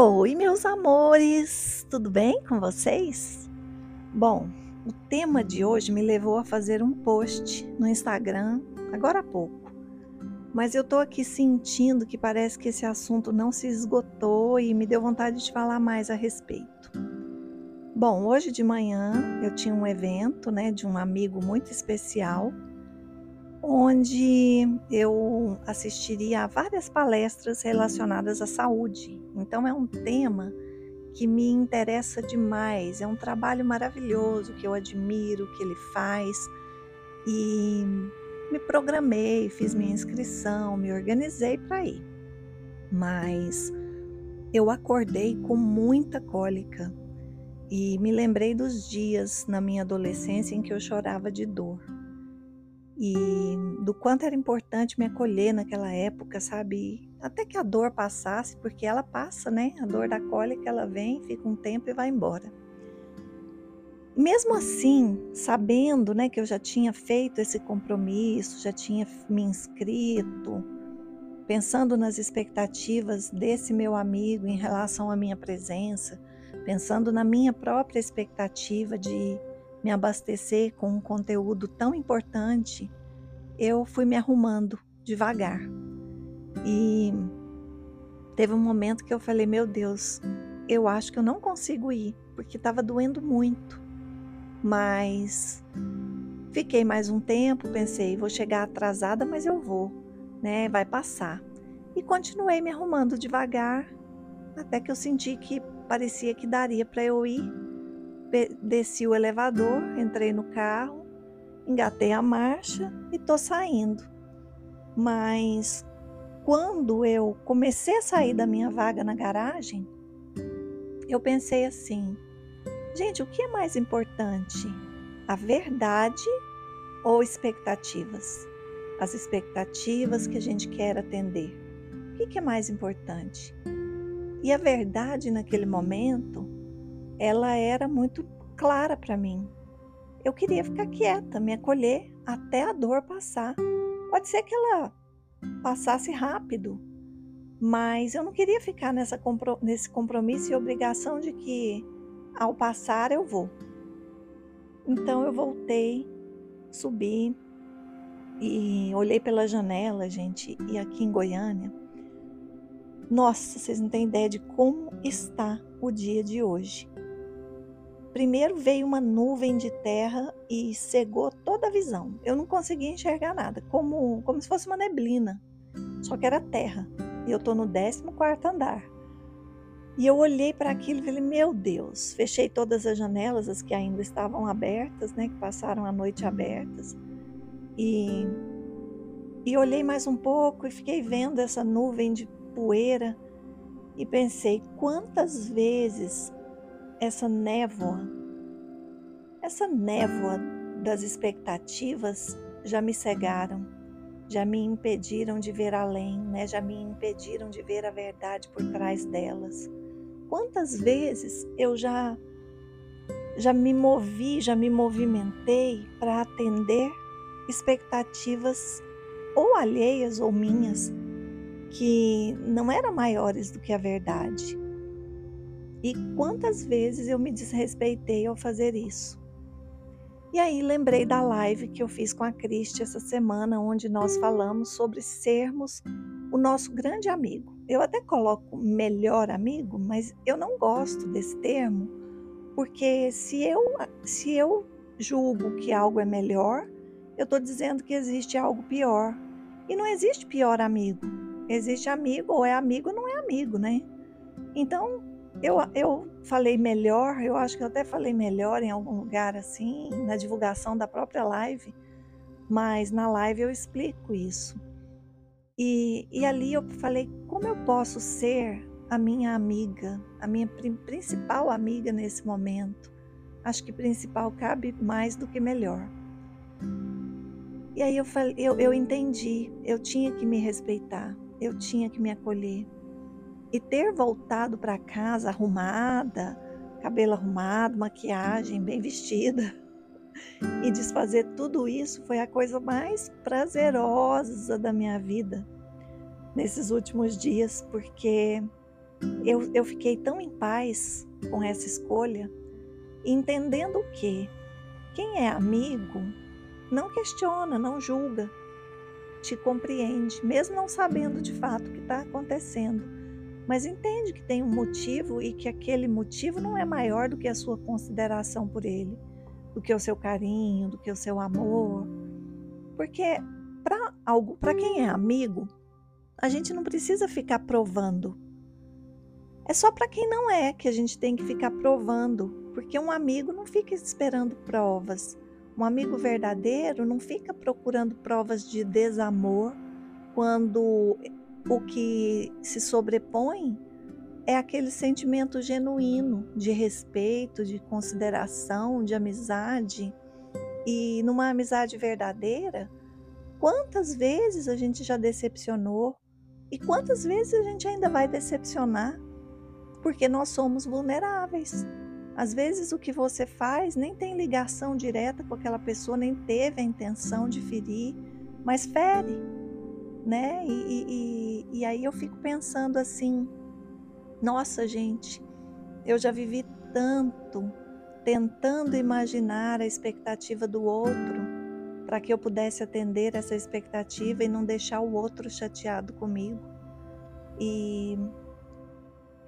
Oi, meus amores, tudo bem com vocês? Bom, o tema de hoje me levou a fazer um post no Instagram agora há pouco, mas eu tô aqui sentindo que parece que esse assunto não se esgotou e me deu vontade de falar mais a respeito. Bom, hoje de manhã eu tinha um evento, né, de um amigo muito especial onde eu assistiria a várias palestras relacionadas à saúde. Então é um tema que me interessa demais, é um trabalho maravilhoso que eu admiro, que ele faz e me programei, fiz minha inscrição, me organizei para ir. Mas eu acordei com muita cólica e me lembrei dos dias na minha adolescência em que eu chorava de dor e do quanto era importante me acolher naquela época, sabe? Até que a dor passasse, porque ela passa, né? A dor da cólica ela vem, fica um tempo e vai embora. Mesmo assim, sabendo, né, que eu já tinha feito esse compromisso, já tinha me inscrito, pensando nas expectativas desse meu amigo em relação à minha presença, pensando na minha própria expectativa de me abastecer com um conteúdo tão importante, eu fui me arrumando devagar. E teve um momento que eu falei: Meu Deus, eu acho que eu não consigo ir, porque estava doendo muito. Mas fiquei mais um tempo, pensei: vou chegar atrasada, mas eu vou, né? Vai passar. E continuei me arrumando devagar, até que eu senti que parecia que daria para eu ir desci o elevador, entrei no carro, engatei a marcha e tô saindo. Mas quando eu comecei a sair da minha vaga na garagem, eu pensei assim: gente, o que é mais importante? A verdade ou expectativas? As expectativas que a gente quer atender. O que é mais importante? E a verdade naquele momento ela era muito clara para mim. Eu queria ficar quieta, me acolher até a dor passar. Pode ser que ela passasse rápido, mas eu não queria ficar nessa, nesse compromisso e obrigação de que ao passar eu vou. Então eu voltei, subi e olhei pela janela, gente, e aqui em Goiânia. Nossa, vocês não têm ideia de como está o dia de hoje. Primeiro veio uma nuvem de terra e cegou toda a visão. Eu não conseguia enxergar nada, como, como se fosse uma neblina. Só que era terra. E eu estou no 14 andar. E eu olhei para aquilo e falei: Meu Deus! Fechei todas as janelas, as que ainda estavam abertas, né, que passaram a noite abertas. E, e olhei mais um pouco e fiquei vendo essa nuvem de poeira. E pensei: quantas vezes essa névoa, essa névoa das expectativas já me cegaram, já me impediram de ver além, né? já me impediram de ver a verdade por trás delas. Quantas vezes eu já já me movi, já me movimentei para atender expectativas ou alheias ou minhas que não eram maiores do que a verdade. E quantas vezes eu me desrespeitei ao fazer isso? E aí lembrei da live que eu fiz com a Cristi essa semana, onde nós falamos sobre sermos o nosso grande amigo. Eu até coloco melhor amigo, mas eu não gosto desse termo, porque se eu, se eu julgo que algo é melhor, eu estou dizendo que existe algo pior. E não existe pior amigo. Existe amigo, ou é amigo ou não é amigo, né? Então, eu, eu falei melhor, eu acho que eu até falei melhor em algum lugar assim, na divulgação da própria live, mas na live eu explico isso. E, e ali eu falei como eu posso ser a minha amiga, a minha principal amiga nesse momento. Acho que principal cabe mais do que melhor. E aí eu, falei, eu, eu entendi, eu tinha que me respeitar, eu tinha que me acolher e ter voltado para casa arrumada, cabelo arrumado, maquiagem, bem vestida, e desfazer tudo isso foi a coisa mais prazerosa da minha vida nesses últimos dias, porque eu, eu fiquei tão em paz com essa escolha, entendendo que quem é amigo não questiona, não julga, te compreende, mesmo não sabendo de fato o que está acontecendo, mas entende que tem um motivo e que aquele motivo não é maior do que a sua consideração por ele, do que o seu carinho, do que o seu amor. Porque para algo, para quem é amigo, a gente não precisa ficar provando. É só para quem não é que a gente tem que ficar provando, porque um amigo não fica esperando provas. Um amigo verdadeiro não fica procurando provas de desamor quando o que se sobrepõe é aquele sentimento genuíno de respeito, de consideração, de amizade. E numa amizade verdadeira, quantas vezes a gente já decepcionou e quantas vezes a gente ainda vai decepcionar? Porque nós somos vulneráveis. Às vezes o que você faz nem tem ligação direta com aquela pessoa, nem teve a intenção de ferir, mas fere, né? E, e, e aí eu fico pensando assim: nossa, gente, eu já vivi tanto tentando imaginar a expectativa do outro para que eu pudesse atender essa expectativa e não deixar o outro chateado comigo. E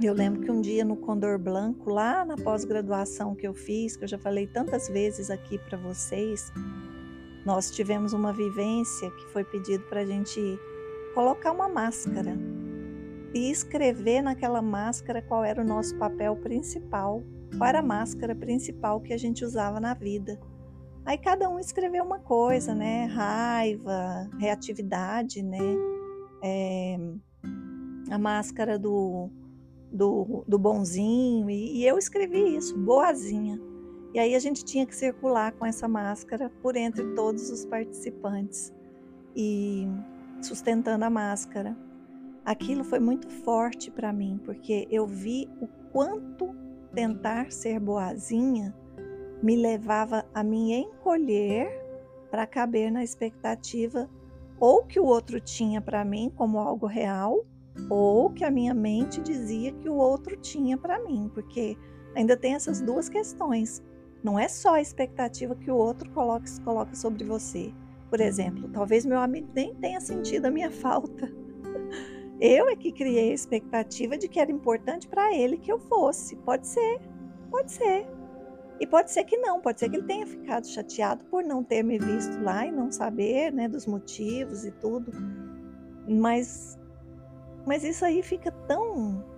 eu lembro que um dia no Condor Blanco, lá na pós-graduação que eu fiz, que eu já falei tantas vezes aqui para vocês, nós tivemos uma vivência que foi pedido para a gente colocar uma máscara e escrever naquela máscara qual era o nosso papel principal, qual era a máscara principal que a gente usava na vida. Aí cada um escreveu uma coisa, né? Raiva, reatividade, né? É, a máscara do do, do bonzinho, e, e eu escrevi isso, boazinha. E aí a gente tinha que circular com essa máscara por entre todos os participantes e sustentando a máscara. Aquilo foi muito forte para mim, porque eu vi o quanto tentar ser boazinha me levava a me encolher para caber na expectativa ou que o outro tinha para mim como algo real, ou que a minha mente dizia que o outro tinha para mim, porque ainda tem essas duas questões. Não é só a expectativa que o outro coloca, coloca sobre você. Por exemplo, talvez meu amigo nem tenha sentido a minha falta. Eu é que criei a expectativa de que era importante para ele que eu fosse. Pode ser, pode ser. E pode ser que não, pode ser que ele tenha ficado chateado por não ter me visto lá e não saber né, dos motivos e tudo. Mas mas isso aí fica tão tão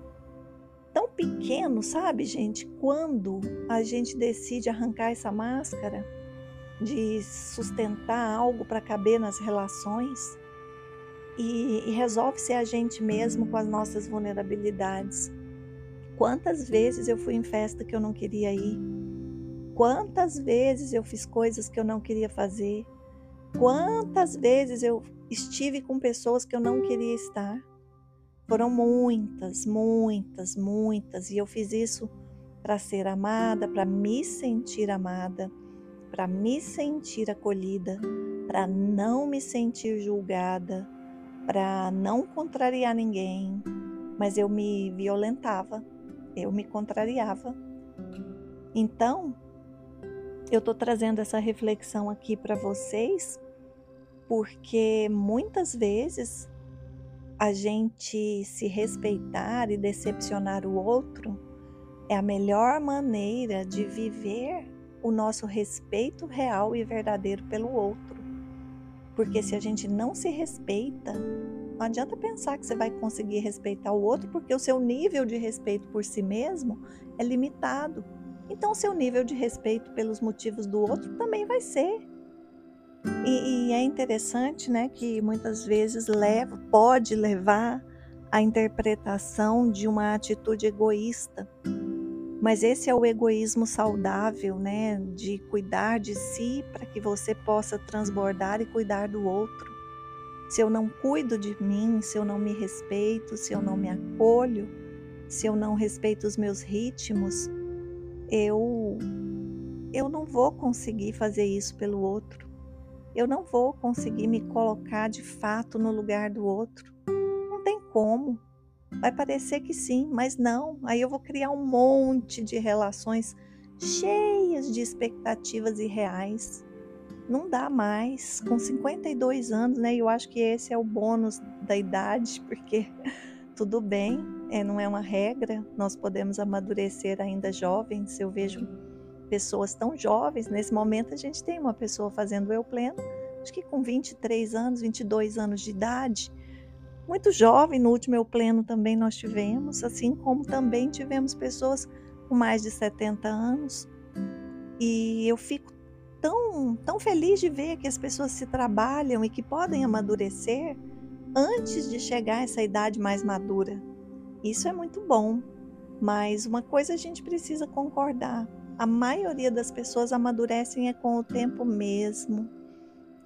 pequeno, sabe, gente? Quando a gente decide arrancar essa máscara de sustentar algo para caber nas relações e, e resolve ser a gente mesmo com as nossas vulnerabilidades. Quantas vezes eu fui em festa que eu não queria ir? Quantas vezes eu fiz coisas que eu não queria fazer? Quantas vezes eu estive com pessoas que eu não queria estar? Foram muitas, muitas, muitas, e eu fiz isso para ser amada, para me sentir amada, para me sentir acolhida, para não me sentir julgada, para não contrariar ninguém, mas eu me violentava, eu me contrariava. Então, eu estou trazendo essa reflexão aqui para vocês, porque muitas vezes a gente se respeitar e decepcionar o outro é a melhor maneira de viver o nosso respeito real e verdadeiro pelo outro. Porque se a gente não se respeita, não adianta pensar que você vai conseguir respeitar o outro, porque o seu nível de respeito por si mesmo é limitado. Então, o seu nível de respeito pelos motivos do outro também vai ser e, e, é interessante, né, que muitas vezes leva, pode levar à interpretação de uma atitude egoísta. Mas esse é o egoísmo saudável, né, de cuidar de si para que você possa transbordar e cuidar do outro. Se eu não cuido de mim, se eu não me respeito, se eu não me acolho, se eu não respeito os meus ritmos, eu eu não vou conseguir fazer isso pelo outro eu não vou conseguir me colocar de fato no lugar do outro. Não tem como. Vai parecer que sim, mas não. Aí eu vou criar um monte de relações cheias de expectativas irreais. Não dá mais. Com 52 anos, né? Eu acho que esse é o bônus da idade, porque tudo bem, é, não é uma regra. Nós podemos amadurecer ainda jovens. Eu vejo pessoas tão jovens. Nesse momento, a gente tem uma pessoa fazendo eu pleno, acho que com 23 anos, 22 anos de idade muito jovem, no último Eu Pleno também nós tivemos, assim como também tivemos pessoas com mais de 70 anos. E eu fico tão, tão feliz de ver que as pessoas se trabalham e que podem amadurecer antes de chegar a essa idade mais madura. Isso é muito bom, mas uma coisa a gente precisa concordar: a maioria das pessoas amadurecem é com o tempo mesmo.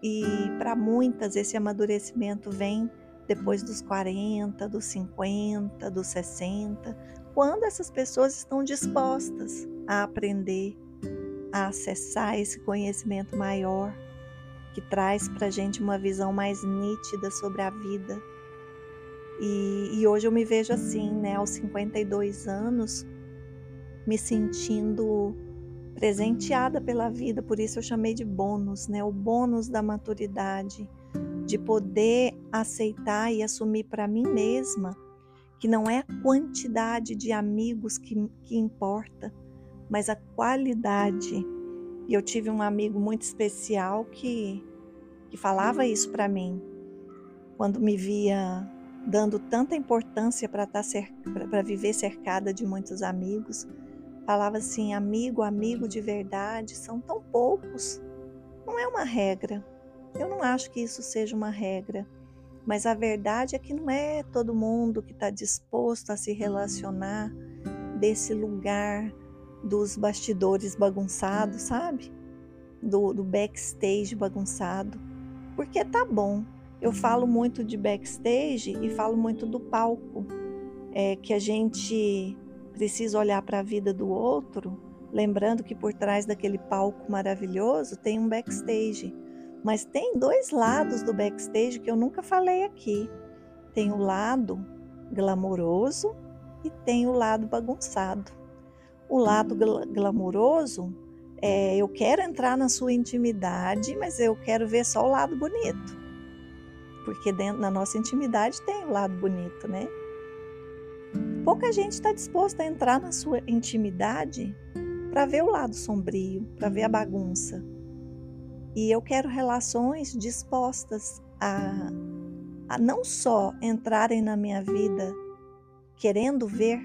E para muitas esse amadurecimento vem depois dos 40, dos 50, dos 60, quando essas pessoas estão dispostas a aprender, a acessar esse conhecimento maior que traz para a gente uma visão mais nítida sobre a vida. E, e, hoje eu me vejo assim, né, aos 52 anos, me sentindo presenteada pela vida, por isso eu chamei de bônus, né, o bônus da maturidade de poder aceitar e assumir para mim mesma que não é a quantidade de amigos que, que importa, mas a qualidade. E eu tive um amigo muito especial que, que falava isso para mim, quando me via dando tanta importância para tá para viver cercada de muitos amigos. Falava assim: amigo, amigo de verdade, são tão poucos. Não é uma regra. Eu não acho que isso seja uma regra, mas a verdade é que não é todo mundo que está disposto a se relacionar desse lugar dos bastidores bagunçados, sabe? Do, do backstage bagunçado. Porque tá bom. Eu falo muito de backstage e falo muito do palco. É que a gente precisa olhar para a vida do outro, lembrando que por trás daquele palco maravilhoso tem um backstage mas tem dois lados do backstage que eu nunca falei aqui. Tem o lado glamouroso e tem o lado bagunçado. O lado gl glamouroso é eu quero entrar na sua intimidade, mas eu quero ver só o lado bonito. Porque dentro da nossa intimidade tem o lado bonito, né? Pouca gente está disposta a entrar na sua intimidade para ver o lado sombrio, para ver a bagunça. E eu quero relações dispostas a, a não só entrarem na minha vida querendo ver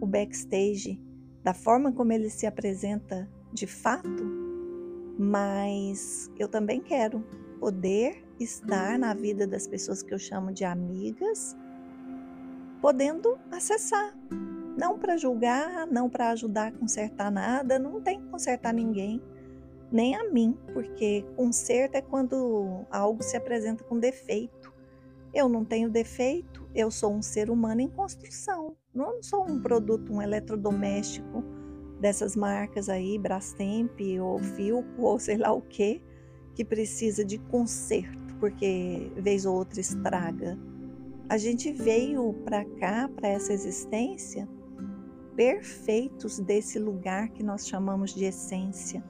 o backstage da forma como ele se apresenta de fato, mas eu também quero poder estar na vida das pessoas que eu chamo de amigas, podendo acessar. Não para julgar, não para ajudar a consertar nada, não tem que consertar ninguém nem a mim, porque conserto é quando algo se apresenta com defeito. Eu não tenho defeito, eu sou um ser humano em construção. Não sou um produto, um eletrodoméstico dessas marcas aí, Brastemp ou Filco ou sei lá o que, que precisa de conserto, porque vez ou outra estraga. A gente veio para cá, para essa existência, perfeitos desse lugar que nós chamamos de essência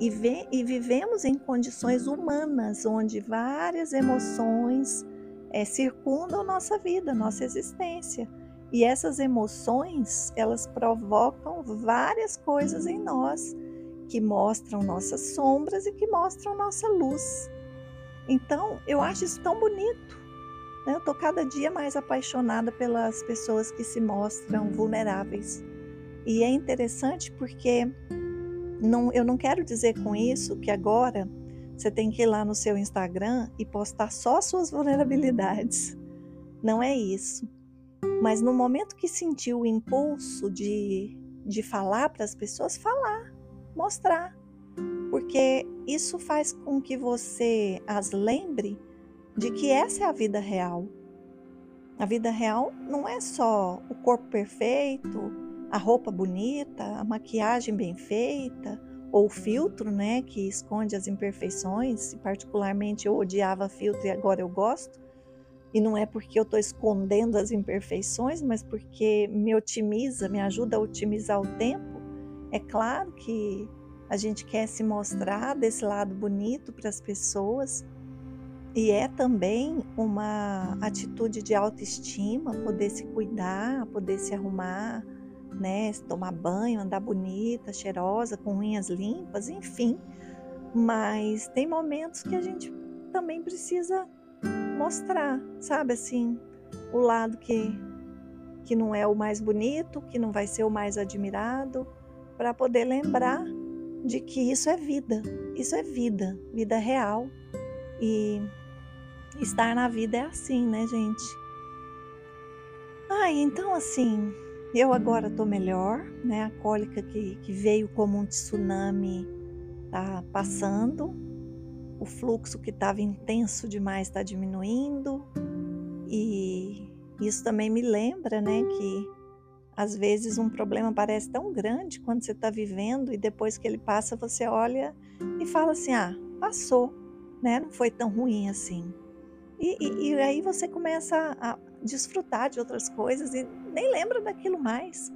e, vê, e vivemos em condições humanas, onde várias emoções é, circundam nossa vida, nossa existência. E essas emoções, elas provocam várias coisas em nós, que mostram nossas sombras e que mostram nossa luz. Então, eu acho isso tão bonito. Né? Eu estou cada dia mais apaixonada pelas pessoas que se mostram vulneráveis. E é interessante porque não, eu não quero dizer com isso que agora você tem que ir lá no seu Instagram e postar só suas vulnerabilidades. Não é isso. Mas no momento que sentiu o impulso de, de falar para as pessoas, falar, mostrar. Porque isso faz com que você as lembre de que essa é a vida real. A vida real não é só o corpo perfeito, a roupa bonita, a maquiagem bem feita, ou o filtro, né, que esconde as imperfeições, particularmente eu odiava filtro e agora eu gosto. E não é porque eu estou escondendo as imperfeições, mas porque me otimiza, me ajuda a otimizar o tempo. É claro que a gente quer se mostrar desse lado bonito para as pessoas. E é também uma atitude de autoestima, poder se cuidar, poder se arrumar, né, tomar banho, andar bonita, cheirosa, com unhas limpas, enfim. Mas tem momentos que a gente também precisa mostrar, sabe assim, o lado que que não é o mais bonito, que não vai ser o mais admirado, para poder lembrar de que isso é vida, isso é vida, vida real. E estar na vida é assim, né, gente? Ah, então assim, eu agora tô melhor, né? A cólica que, que veio como um tsunami tá passando, o fluxo que estava intenso demais está diminuindo, e isso também me lembra, né, que às vezes um problema parece tão grande quando você está vivendo e depois que ele passa você olha e fala assim, ah, passou, né? Não foi tão ruim assim. E, e, e aí você começa a, desfrutar de outras coisas e nem lembra daquilo mais.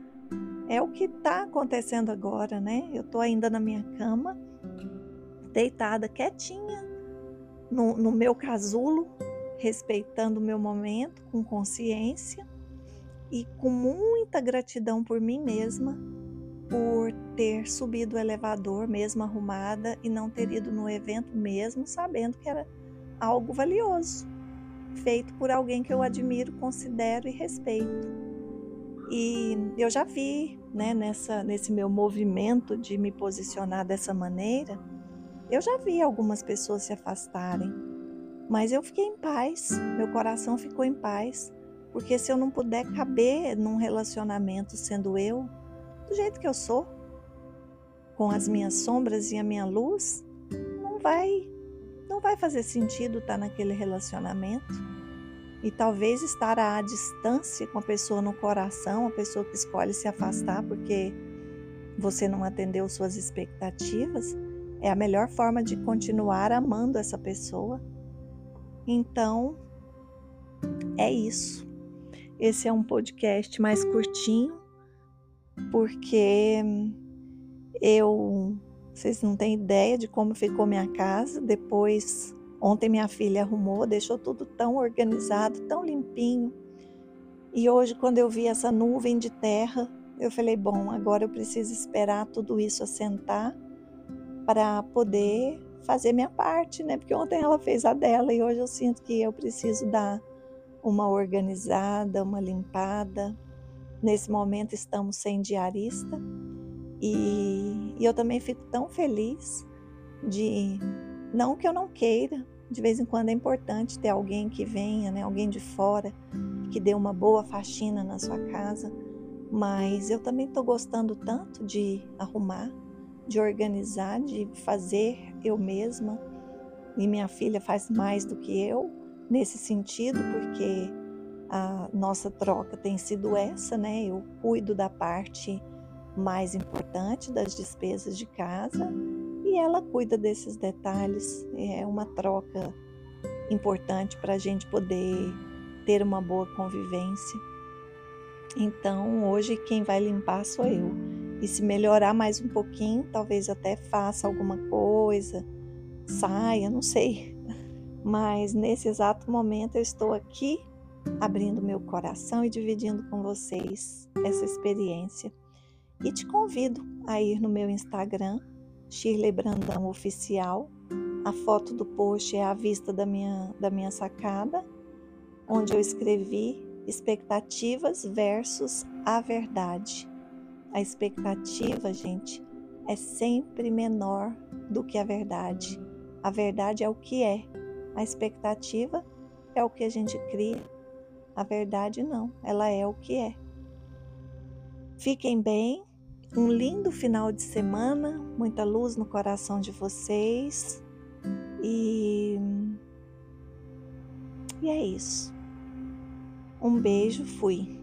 É o que está acontecendo agora, né? Eu estou ainda na minha cama, deitada, quietinha, no, no meu casulo, respeitando o meu momento, com consciência e com muita gratidão por mim mesma, por ter subido o elevador mesmo arrumada e não ter ido no evento mesmo sabendo que era algo valioso feito por alguém que eu admiro, considero e respeito. E eu já vi, né, nessa, nesse meu movimento de me posicionar dessa maneira, eu já vi algumas pessoas se afastarem, mas eu fiquei em paz, meu coração ficou em paz, porque se eu não puder caber num relacionamento sendo eu, do jeito que eu sou, com as minhas sombras e a minha luz, não vai vai fazer sentido estar naquele relacionamento. E talvez estar à distância com a pessoa no coração, a pessoa que escolhe se afastar porque você não atendeu suas expectativas, é a melhor forma de continuar amando essa pessoa. Então, é isso. Esse é um podcast mais curtinho, porque eu vocês não têm ideia de como ficou minha casa. Depois, ontem minha filha arrumou, deixou tudo tão organizado, tão limpinho. E hoje, quando eu vi essa nuvem de terra, eu falei: bom, agora eu preciso esperar tudo isso assentar para poder fazer minha parte, né? Porque ontem ela fez a dela e hoje eu sinto que eu preciso dar uma organizada, uma limpada. Nesse momento estamos sem diarista e, e eu também fico tão feliz de, não que eu não queira, de vez em quando é importante ter alguém que venha, né, alguém de fora, que dê uma boa faxina na sua casa, mas eu também estou gostando tanto de arrumar, de organizar, de fazer eu mesma. E minha filha faz mais do que eu nesse sentido, porque a nossa troca tem sido essa, né? Eu cuido da parte mais importante das despesas de casa e ela cuida desses detalhes. É uma troca importante para a gente poder ter uma boa convivência. Então, hoje quem vai limpar sou eu. E se melhorar mais um pouquinho, talvez até faça alguma coisa, saia, não sei. Mas nesse exato momento eu estou aqui abrindo meu coração e dividindo com vocês essa experiência. E te convido a ir no meu Instagram, Shirley Brandão Oficial. A foto do post é a vista da minha, da minha sacada, onde eu escrevi expectativas versus a verdade. A expectativa, gente, é sempre menor do que a verdade. A verdade é o que é. A expectativa é o que a gente cria. A verdade não, ela é o que é. Fiquem bem, um lindo final de semana, muita luz no coração de vocês. E, e é isso. Um beijo, fui.